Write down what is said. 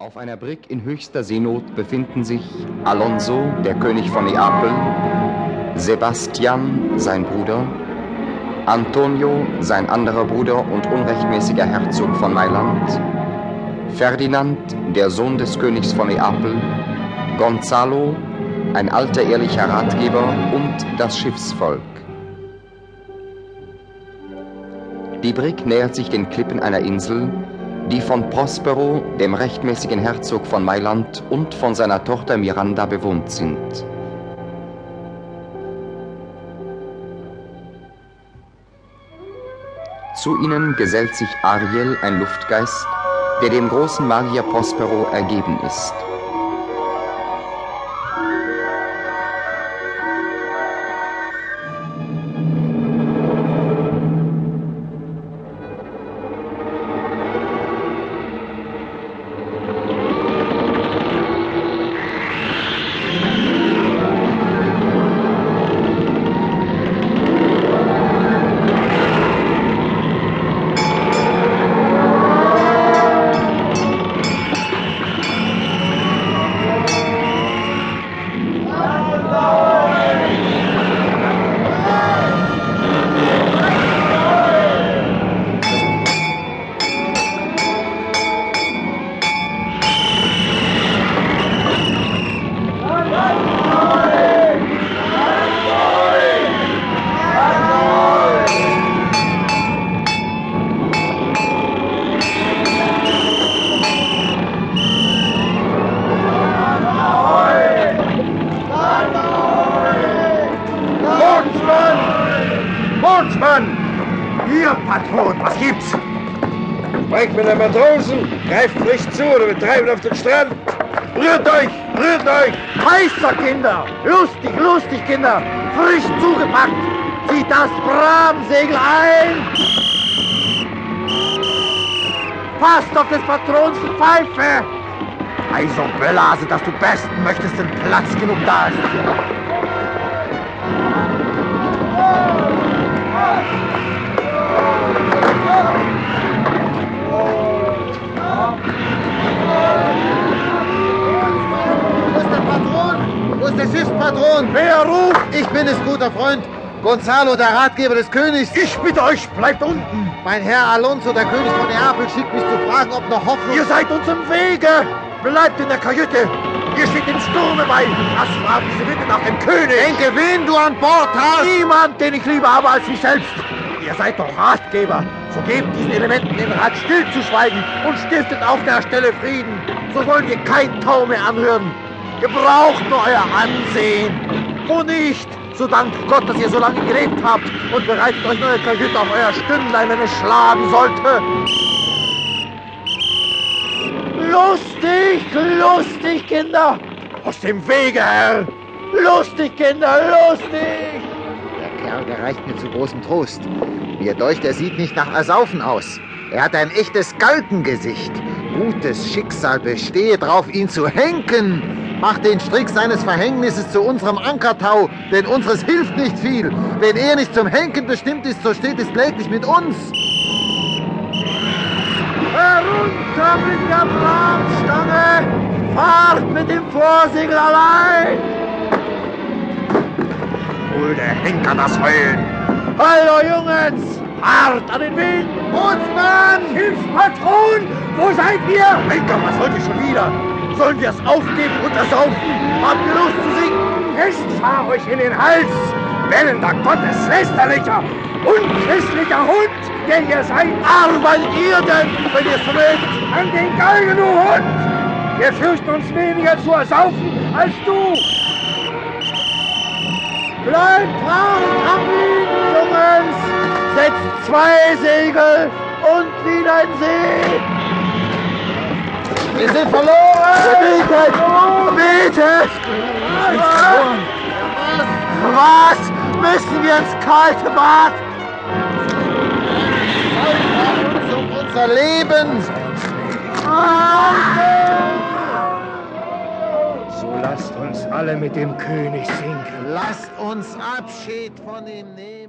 Auf einer Brigg in höchster Seenot befinden sich Alonso, der König von Neapel, Sebastian, sein Bruder, Antonio, sein anderer Bruder und unrechtmäßiger Herzog von Mailand, Ferdinand, der Sohn des Königs von Neapel, Gonzalo, ein alter ehrlicher Ratgeber und das Schiffsvolk. Die Brigg nähert sich den Klippen einer Insel, die von Prospero, dem rechtmäßigen Herzog von Mailand und von seiner Tochter Miranda bewohnt sind. Zu ihnen gesellt sich Ariel, ein Luftgeist, der dem großen Magier Prospero ergeben ist. Bootsmann! Hier, Patron, was gibt's? Sprecht mit den Matrosen, greift frisch zu oder wir treiben auf den Strand. Rührt euch, rührt euch! Heißer, Kinder! Lustig, lustig, Kinder! Frisch zugepackt! Zieht das Bramsegel ein! Passt auf des Patrons Pfeife! Also, Bellase, dass du besten möchtest, denn Platz genug da ist. Wo ist der Patron? Wo ist der Schiffspatron? Wer ruft? Ich bin es, guter Freund. Gonzalo, der Ratgeber des Königs. Ich bitte euch, bleibt unten! Mein Herr Alonso, der König von Neapel, schickt mich zu fragen, ob noch Hoffnung... Ihr seid uns im Wege! Bleibt in der Kajüte! Ihr steht dem Sturme bei! Das fragen Sie bitte nach dem König! Denke, wen du an Bord hast! Niemand, den ich lieber habe als mich selbst! Ihr seid doch Ratgeber! So gebt diesen Elementen den Rat, stillzuschweigen und stiftet auf der Stelle Frieden! So wollen wir kein Tau mehr anhören! Ihr braucht nur euer Ansehen! Wo nicht, so dankt Gott, dass ihr so lange gelebt habt und bereitet euch neue Kajüte auf euer Stündlein, wenn es schlagen sollte! Lustig, lustig, Kinder! Aus dem Wege, Herr! Lustig, Kinder, lustig! Der Kerl gereicht mir zu großem Trost. Mir deucht, er sieht nicht nach Ersaufen aus. Er hat ein echtes Galgengesicht. Gutes Schicksal bestehe drauf, ihn zu henken. Mach den Strick seines Verhängnisses zu unserem Ankertau, denn unseres hilft nicht viel. Wenn er nicht zum Henken bestimmt ist, so steht es kläglich mit uns. Herunter mit der Bramstange! Fahrt mit dem Vorsegel allein! Hol der Henker das Heulen! Hallo, Jungens! Hart an den Wind! Bootsmann! Schiffspatron! Wo seid ihr? Henker, was wollt ihr schon wieder? Sollen wir es aufgeben und ersaufen? Habt ihr Lust zu singen? Fest fahr euch in den Hals! Wellender Gotteslästerlicher, unchristlicher Hund, der ihr seid! Arbeitet ihr denn, wenn ihr mögt? An den Galgen, du Hund! Wir fürchten uns weniger zu ersaufen als du! Bleibt dran am Liegen, Jungens! Setzt zwei Segel und wieder in See! Wir sind verloren! Betet! Betet! Was? Müssen wir ins kalte Bad? uns um unser Leben! So lasst uns alle mit dem König sinken. Lasst uns Abschied von ihm nehmen.